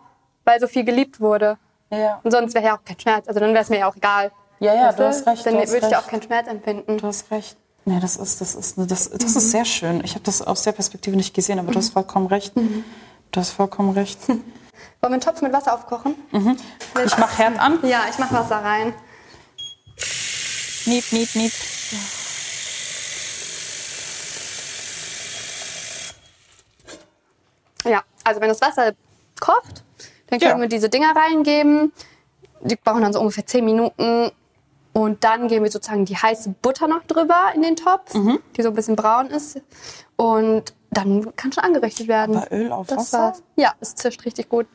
weil so viel geliebt wurde. Ja, Und sonst wäre ja auch kein Schmerz. Also dann wäre es mir ja auch egal. Ja, ja Weißt du hast recht. Dann hast würde ich ja recht. auch keinen Schmerz empfinden. Du hast recht. Nee, das ist, das ist, das, das Mhm. ist sehr schön. Ich habe das aus der Perspektive nicht gesehen, aber du hast vollkommen recht. Mhm. Du hast vollkommen recht. Wollen wir einen Topf mit Wasser aufkochen? Ich mach Herd an. Ja, ich mache Wasser rein. Miep, miep, miep. Ja, also wenn das Wasser kocht, dann können Ja. wir diese Dinger reingeben. Die brauchen dann so ungefähr 10 Minuten. Und dann geben wir sozusagen die heiße Butter noch drüber in den Topf, Mhm. die so ein bisschen braun ist. Und dann kann schon angerichtet werden. Aber Öl auf das Wasser? War's. Ja, es zischt richtig gut.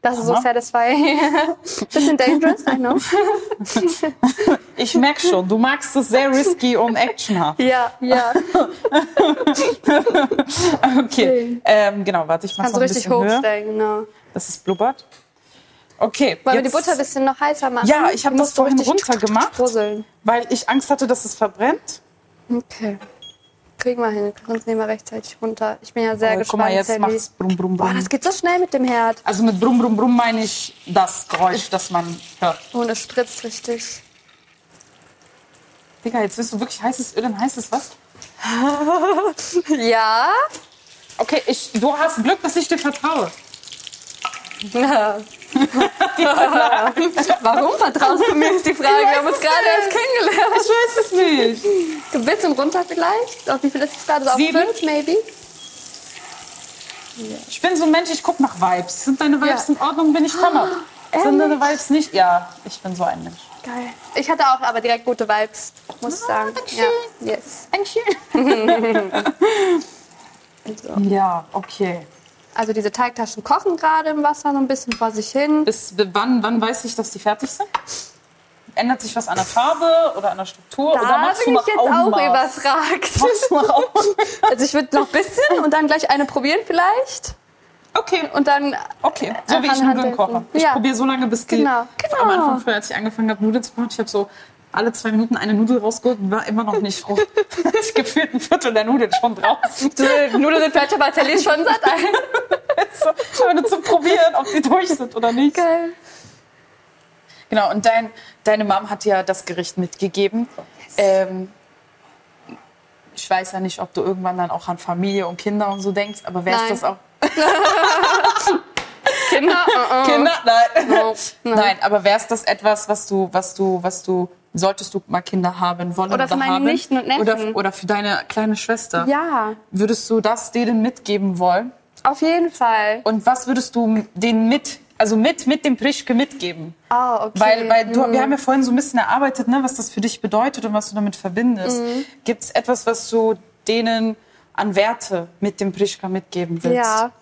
Das ist so satisfying. Bisschen dangerous, I know. Ich merk schon, du magst es sehr risky und actionhaft. Ja, ja. Okay, ähm, genau, warte, ich mach Kannst noch du ein richtig bisschen höher. hochstellen, genau. Das ist blubbert. Okay, Wollen wir die Butter ein bisschen noch heißer machen? Ja, ich habe das vorhin runtergemacht, weil ich Angst hatte, dass es verbrennt. Okay. Kriegen wir hin. Sonst nehmen wir rechtzeitig runter. Ich bin ja sehr Aber gespannt. guck mal, jetzt Sally. macht's brumm, brumm, brumm. das geht so schnell mit dem Herd. Also mit brumm, brumm, brumm meine ich das Geräusch, das man hört. Und es spritzt richtig. Digga, jetzt willst du wirklich heißes Öl in heißes was? Ja? Okay, ich, du hast Glück, dass ich dir vertraue. Warum vertraust du mir, ist die Frage. Wir haben uns gerade erst kennengelernt. Ich weiß es nicht. Ein bisschen runter vielleicht. Auf wie viel ist es gerade? So auf Sieben? fünf, maybe? Ich bin so ein Mensch, ich guck nach Vibes. Sind deine Vibes Ja. in Ordnung, bin ich Hammer. Sind deine Vibes nicht? Ja, ich bin so ein Mensch. Geil. Ich hatte auch aber direkt gute Vibes, muss ich sagen. Ja, yes. Ja, okay. Also diese Teigtaschen kochen gerade im Wasser so ein bisschen vor sich hin. Bis wann, wann weiß ich, dass die fertig sind? Ändert sich was an der Farbe oder an der Struktur? oder Da machst bin du ich jetzt auch Augenmaß? überfragt. Machst du? Also ich würde noch ein bisschen und dann gleich eine probieren vielleicht. Okay. Und dann Okay, so wie ich Nudeln koche. Ich Ja. probiere so lange, bis die... Genau, genau. Am Anfang, früher, als ich angefangen habe, Nudeln zu machen, ich habe so alle zwei Minuten eine Nudel rausgeholt und war immer noch nicht roh. ich gefühlt ein Viertel der Nudeln schon draußen. Die Nudeln sind fertig, aber ist schon satt. so, nur zu probieren, ob die durch sind oder nicht. Geil. Genau, und dein, deine Mom hat ja das Gericht mitgegeben. Ähm, ich weiß ja nicht, ob du irgendwann dann auch an Familie und Kinder und so denkst, aber wär's Nein. das auch... Kinder? uh-uh. Kinder? Nein. No. Nein, aber wär's das etwas, was du, was du, was du, solltest du mal Kinder haben wollen Oder für meine haben? Nichten und Neffen. Oder, oder für deine kleine Schwester? Ja, Würdest du das denen mitgeben wollen? auf jeden Fall. Und was würdest du denen mit, also mit, mit dem Prischke mitgeben? Ah, okay. Weil, weil du, Mhm. wir haben ja vorhin so ein bisschen erarbeitet, ne, was das für dich bedeutet und was du damit verbindest. Mhm. Gibt es etwas, was du denen an Werte mit dem Prischka mitgeben willst? Ja.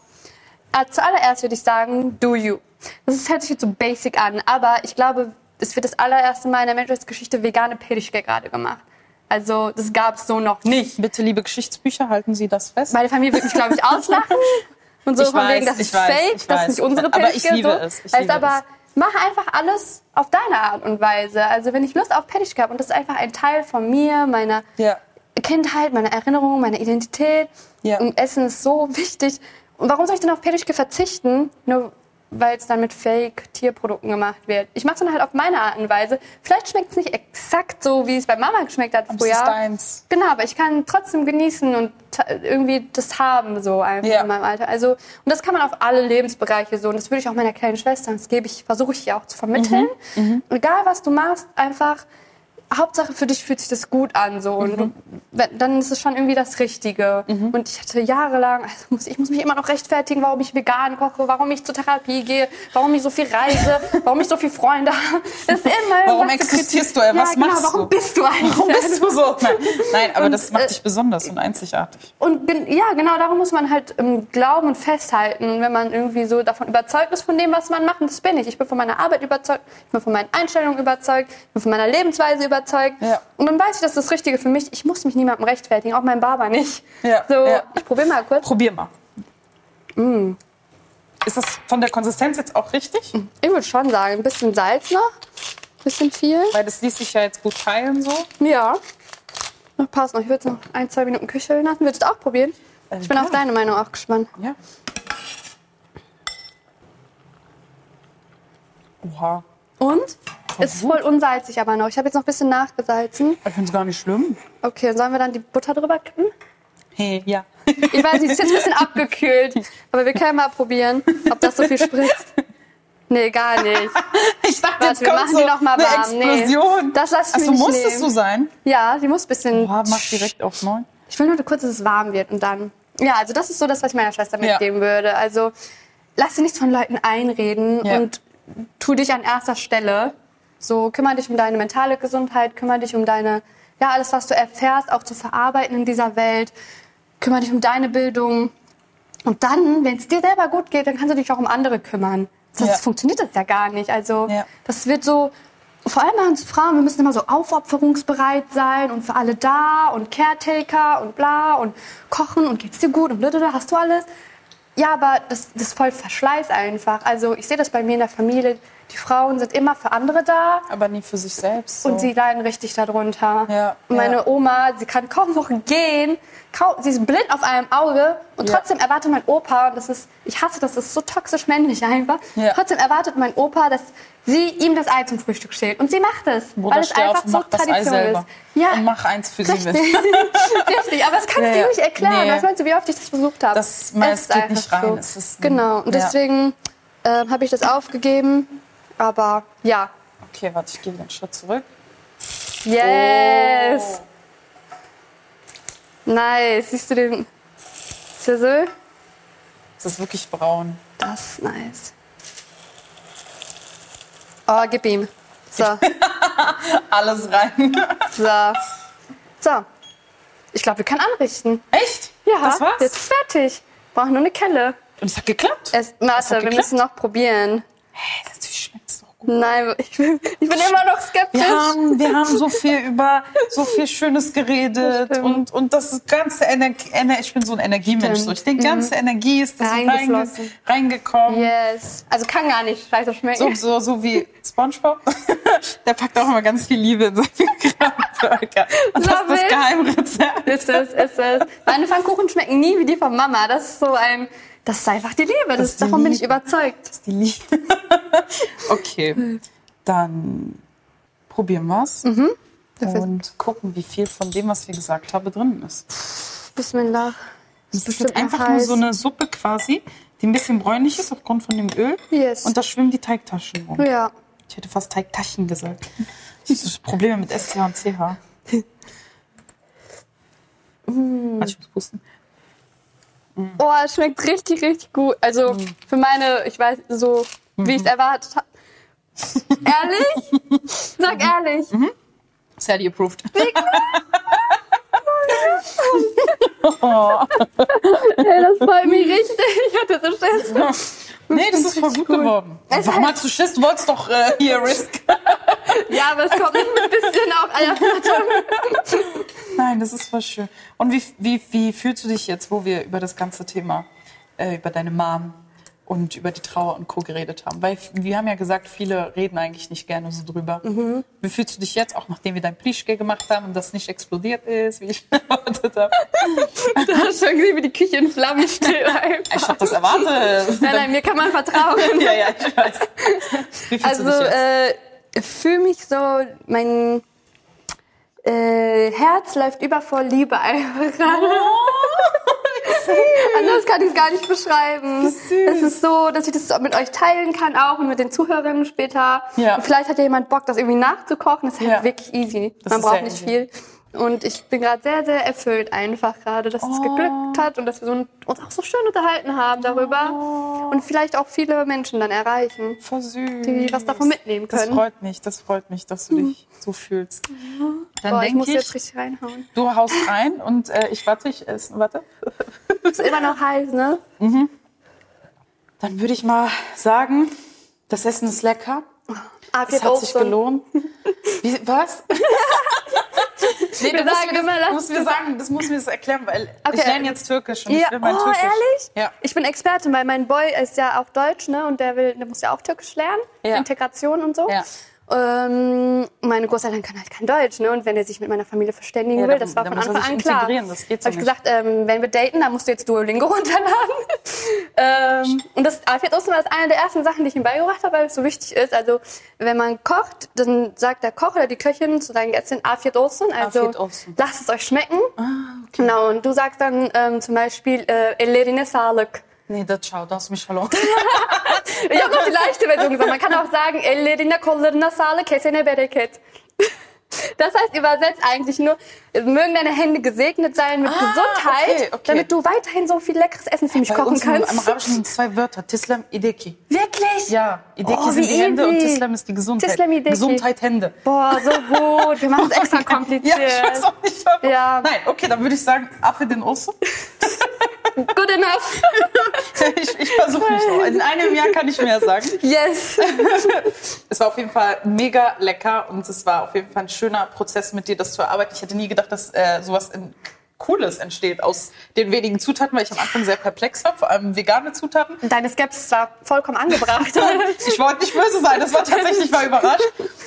Ah, zuallererst würde ich sagen, do you. Das ist, hört sich jetzt so basic an, aber ich glaube, es wird das allererste Mal in der Menschheitsgeschichte vegane Pedischke gerade gemacht. Also, das gab es so noch nicht. Bitte, liebe Geschichtsbücher, halten Sie das fest. Meine Familie wird mich, glaube ich, auslachen. Und so Ich von weiß, wegen, das ist weiß, fake, ich das ist nicht unsere Aber ich Pedischke. liebe so. es, ich heißt liebe aber, es. mach einfach alles auf deine Art und Weise. Also, wenn ich Lust auf Pedischke habe und das ist einfach ein Teil von mir, meiner Ja. Kindheit, meiner Erinnerung, meiner Identität. Ja. Und Essen ist so wichtig. Und warum soll ich denn auf Pedischke verzichten? Nur weil es dann mit Fake-Tierprodukten gemacht wird. Ich mache es dann halt auf meine Art und Weise. Vielleicht schmeckt es nicht exakt so, wie es bei Mama geschmeckt hat früher. ist deins. Genau, aber ich kann trotzdem genießen und irgendwie das haben so einfach Ja. in meinem Alter. Also und das kann man auf alle Lebensbereiche so und das würde ich auch meiner kleinen Schwester, das gebe ich, versuche ich ihr auch zu vermitteln. Mhm. Egal was du machst, einfach Hauptsache für dich fühlt sich das gut an so und Mhm. du, dann ist es schon irgendwie das Richtige. Und ich hatte jahrelang, also muss, ich muss mich immer noch rechtfertigen, warum ich vegan koche, warum ich zur Therapie gehe, warum ich so viel reise, warum ich so viele Freunde habe. Das ist immer Warum existierst du? kritisieren. Was ja, genau, machst warum du? bist du eigentlich? Warum bist du so? Nein, Nein aber Und, das macht äh, dich besonders und einzigartig. Und ja, genau darum muss man halt ähm, glauben und festhalten. Wenn man irgendwie so davon überzeugt ist von dem, was man macht, und das bin ich. Ich bin von meiner Arbeit überzeugt, ich bin von meinen Einstellungen überzeugt, ich bin von meiner Lebensweise überzeugt. Ja. Und dann weiß ich, das ist das Richtige für mich. Ich muss mich niemandem rechtfertigen, auch meinem Barber nicht. Ja, So, ja. ich probiere mal kurz. Probier mal. Mm. Ist das von der Konsistenz jetzt auch richtig? Ich würde schon sagen, ein bisschen Salz noch, ein bisschen viel. Weil das ließ sich ja jetzt gut teilen so. Ja. Noch passt noch. Ich würde es noch ein, zwei Minuten köcheln lassen. Würdest du auch probieren? Ich bin ja. auf deine Meinung auch gespannt. Ja. Oha. Und? Ist voll unsalzig aber noch. Ich habe jetzt noch ein bisschen nachgesalzen. Ich finde es gar nicht schlimm. Okay, sollen wir dann die Butter drüber kippen? Hey, ja. Ich weiß nicht, die ist jetzt ein bisschen abgekühlt. Aber wir können mal probieren, ob das so viel spritzt. Nee, gar nicht. Ich dachte, Warte, jetzt wir machen so die noch mal warm. Nee. Explosion. Das lass ich Ach mir so, muss es nehmen. so sein? Ja, die muss ein bisschen... Boah, mach direkt auf neun. Ich will nur kurz, dass es warm wird und dann... Ja, also das ist so das, was ich meiner Schwester Ja. mitgeben würde. Also lass dir nichts von Leuten einreden Ja. und tu dich an erster Stelle. So, kümmere dich um deine mentale Gesundheit, kümmere dich um deine... Ja, alles, was du erfährst, auch zu verarbeiten in dieser Welt. Kümmere dich um deine Bildung. Und dann, wenn es dir selber gut geht, dann kannst du dich auch um andere kümmern. Sonst Ja. funktioniert das ja gar nicht. Also Ja. das wird so, vor allem bei uns Frauen, wir müssen immer so aufopferungsbereit sein und für alle da und Caretaker und bla und kochen und geht's dir gut und blablabla, hast du alles? Ja, aber das, das ist voll Verschleiß einfach. Also ich sehe das bei mir in der Familie. Die Frauen sind immer für andere da Aber nie für sich selbst. So. und sie leiden richtig darunter. Ja, und meine ja. Oma, sie kann kaum noch gehen. Kaum, sie ist blind auf einem Auge und Ja. trotzdem erwartet mein Opa, und das ist, ich hasse das, das ist so toxisch männlich einfach. Ja. Trotzdem erwartet mein Opa, dass sie ihm das Ei zum Frühstück schält. Und sie macht es, Bruder, weil es auf einfach so Tradition ist. Ja, Und mach eins für sie richtig. mit. richtig, aber das kannst Ja, du nicht erklären. Nee. Was meinst du, wie oft ich das versucht habe? Das- man, es ist geht nicht rein. So. Es ist- genau, und ja. deswegen äh, habe ich das aufgegeben. Aber ja, Okay, warte, ich gehe wieder einen Schritt zurück. Yes! Oh. Nice. Siehst du den Sizzle? Es ist wirklich braun. Das ist nice. Oh, gib ihm. So, Alles rein. so. So. Ich glaube, wir können anrichten. Echt? Ja, Das war's? jetzt ist fertig. Brauchen nur eine Kelle. Und es hat geklappt. Es, warte, wir geklappt? müssen noch probieren. Hey, schmeckt es doch gut. Nein, ich bin, ich bin immer noch skeptisch. Wir haben, wir haben so viel über so viel Schönes geredet und, und das ganze Energie, Ener ich bin so ein Energiemensch. So. Ich denke, ganze Energie ist da reinge, reingekommen. Yes. Also kann gar nicht scheiße schmecken. So, so, so wie Spongebob. Der packt auch immer ganz viel Liebe in seine Krabbenburger. Und das ist Love das. Geheimrezept. Ist es, ist es. Meine Pfannkuchen schmecken nie wie die von Mama. Das ist so ein, das ist einfach die Liebe. Das, ist die davon bin ich Liebe. überzeugt. Die Liebe. Okay, dann probieren wir's Mhm. und gucken, wie viel von dem, was wir gesagt haben, drin ist. Bismillah. Das ist bestimmt einfach noch nur heiß. so eine Suppe quasi, die ein bisschen bräunlich ist aufgrund von dem Öl. Yes. Und da schwimmen die Teigtaschen rum. Ja. Ich hätte fast Teigtaschen gesagt. Das ist Probleme mit SCH und CH. Mm. Ich muss pusten. Oh, es schmeckt richtig, richtig gut. Also Mhm. für meine, ich weiß, so wie ich es erwartet habe. ehrlich? Sag ehrlich. Sally approved. Ey, das freut mich richtig. Ich hatte so Schiss. Nee, das ist voll gut geworden. Es Warum hast du Schiss? Du wolltest doch äh, hier Risk. Ja, aber es kommt ein bisschen auch Eierflatter. Nein, das ist voll schön. Und wie, wie, wie fühlst du dich jetzt, wo wir über das ganze Thema, äh, über deine Mom und über die Trauer und Co. geredet haben? Weil wir haben ja gesagt, viele reden eigentlich nicht gerne so drüber. Mhm. Wie fühlst du dich jetzt, auch nachdem wir dein Plischke gemacht haben und das nicht explodiert ist, wie ich erwartet habe? Wie die Küche in Flammen steht. einfach. Ich habe das erwartet. Nein, nein, mir kann man vertrauen. ja, ja, ich weiß. Also, äh, ich fühle mich so, mein äh, Herz läuft über vor Liebe einfach gerade. Anders kann ich es gar nicht beschreiben. Es ist so, dass ich das mit euch teilen kann auch und mit den Zuhörerinnen später. Ja. Und vielleicht hat ja jemand Bock, das irgendwie nachzukochen. Das ist halt Ja. wirklich easy. Das Man braucht nicht easy. viel. Und ich bin gerade sehr, sehr erfüllt einfach gerade, dass es Oh. geglückt hat und dass wir so, uns auch so schön unterhalten haben darüber. Oh. Und vielleicht auch viele Menschen dann erreichen. Voll süß. Die was davon mitnehmen Das können. freut mich, das freut mich, dass du dich so fühlst. Dann Boah, ich muss ich, jetzt richtig reinhauen. du haust rein und äh, ich warte, ich esse, warte. Ist immer noch heiß, ne? Dann würde ich mal sagen, das Essen ist lecker. Ah, Es hat sich gelohnt. Wie, was? nee, Wir sagen immer, das, musst mir sagen, das muss mir das erklären, weil Okay. ich lerne jetzt Türkisch und Ja, ich will mein oh, Türkisch. ehrlich? Ja. Ich bin Expertin, weil mein Boy ist ja auch Deutsch, ne? Und der will, der muss ja auch Türkisch lernen, Ja. Integration und so. Ja. Ähm, meine Großeltern können halt kein Deutsch, ne? Und wenn er sich mit meiner Familie verständigen Ja, will, dann- das war von Anfang an klar. das geht so Hab ich gesagt, ähm, wenn wir daten, dann musst du jetzt Duolingo runterladen. ähm, und das Afiyet Olsun war das eine der ersten Sachen, die ich ihm beigebracht habe, weil es so wichtig ist. Also wenn man kocht, dann sagt der Koch oder die Köchin zu deinen Gästen Afiyet Olsun, also Afiyet olsun. lasst es euch schmecken. Ah, Genau, und du sagst dann ähm, zum Beispiel äh, ellerine sağlık. Nee, das schau, da hast du mich verloren. Ich habe noch die leichte Version gesagt. Man kann auch sagen, ellerine kollarına sağlık, kesene bereket. Das heißt übersetzt eigentlich nur, mögen deine Hände gesegnet sein mit Ah, Gesundheit, okay, okay. damit du weiterhin so viel leckeres Essen für mich Bei kochen kannst. im Arabischen sind zwei Wörter, Tislam, Ideki. Wirklich? Ja, Ideki Oh, sind die Hände und. Tislam ist die Gesundheit. Tislam, Ideki. Gesundheit, Hände. Boah, so gut. Wir machen es extra kompliziert. Ja, ich weiß auch nicht warum. Ja. Nein, okay, dann würde ich sagen, Affe den Osso. Good enough. ich ich versuche mich noch. In einem Jahr kann ich mehr sagen. Yes. Es war auf jeden Fall mega lecker und es war auf jeden Fall ein schöner Prozess mit dir, das zu erarbeiten. Ich hätte nie gedacht, dass äh, sowas in Cooles entsteht aus den wenigen Zutaten, weil ich am Anfang sehr perplex war, vor allem vegane Zutaten. Deine Skepsis war vollkommen angebracht. Ich wollte nicht böse sein, das war tatsächlich, ich war überrascht.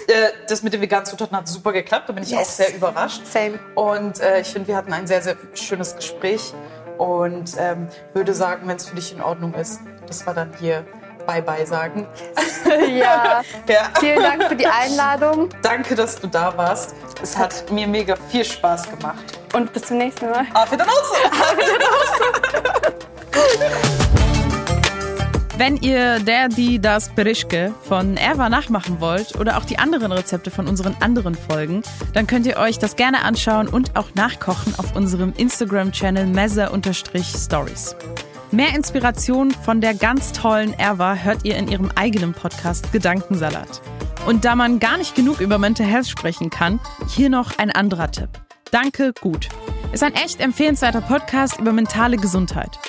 Äh, das mit den veganen Zutaten hat super geklappt, da bin ich Yes. auch sehr überrascht. Same. Und äh, ich finde, wir hatten ein sehr, sehr schönes Gespräch und ähm, würde sagen, wenn es für dich in Ordnung ist, dass wir dann hier Bye-bye sagen. ja. Ja. Vielen Dank für die Einladung Danke, dass du da warst. Es hat mir mega viel Spaß gemacht. und bis zum nächsten Mal. Auf Wiedersehen! Wenn ihr der, die, das Berischke von Erwa nachmachen wollt oder auch die anderen Rezepte von unseren anderen Folgen, dann könnt ihr euch das gerne anschauen und auch nachkochen auf unserem Instagram-Channel messer-stories. Mehr Inspiration von der ganz tollen Erwa hört ihr in ihrem eigenen Podcast Gedankensalat. Und da man gar nicht genug über Mental Health sprechen kann, hier noch ein anderer Tipp. Danke, gut. Ist ein echt empfehlenswerter Podcast über mentale Gesundheit.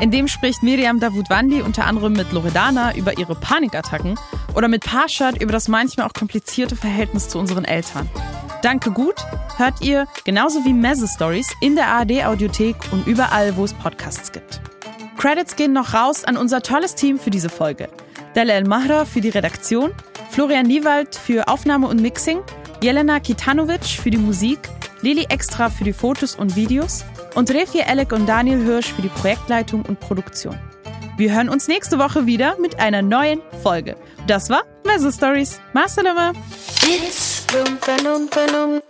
In dem spricht Miriam Davutwandi unter anderem mit Loredana über ihre Panikattacken oder mit Parshad über das manchmal auch komplizierte Verhältnis zu unseren Eltern. Danke gut hört ihr genauso wie Messe Stories in der ARD Audiothek und überall, wo es Podcasts gibt. Credits gehen noch raus an unser tolles Team für diese Folge. Dalel Mahra für die Redaktion, Florian Niewald für Aufnahme und Mixing, Jelena Kitanovic für die Musik, Lili Extra für die Fotos und Videos und Refi Elek und Daniel Hirsch für die Projektleitung und Produktion. Wir hören uns nächste Woche wieder mit einer neuen Folge. Das war Messe Stories. Masalama. It's ba-dum.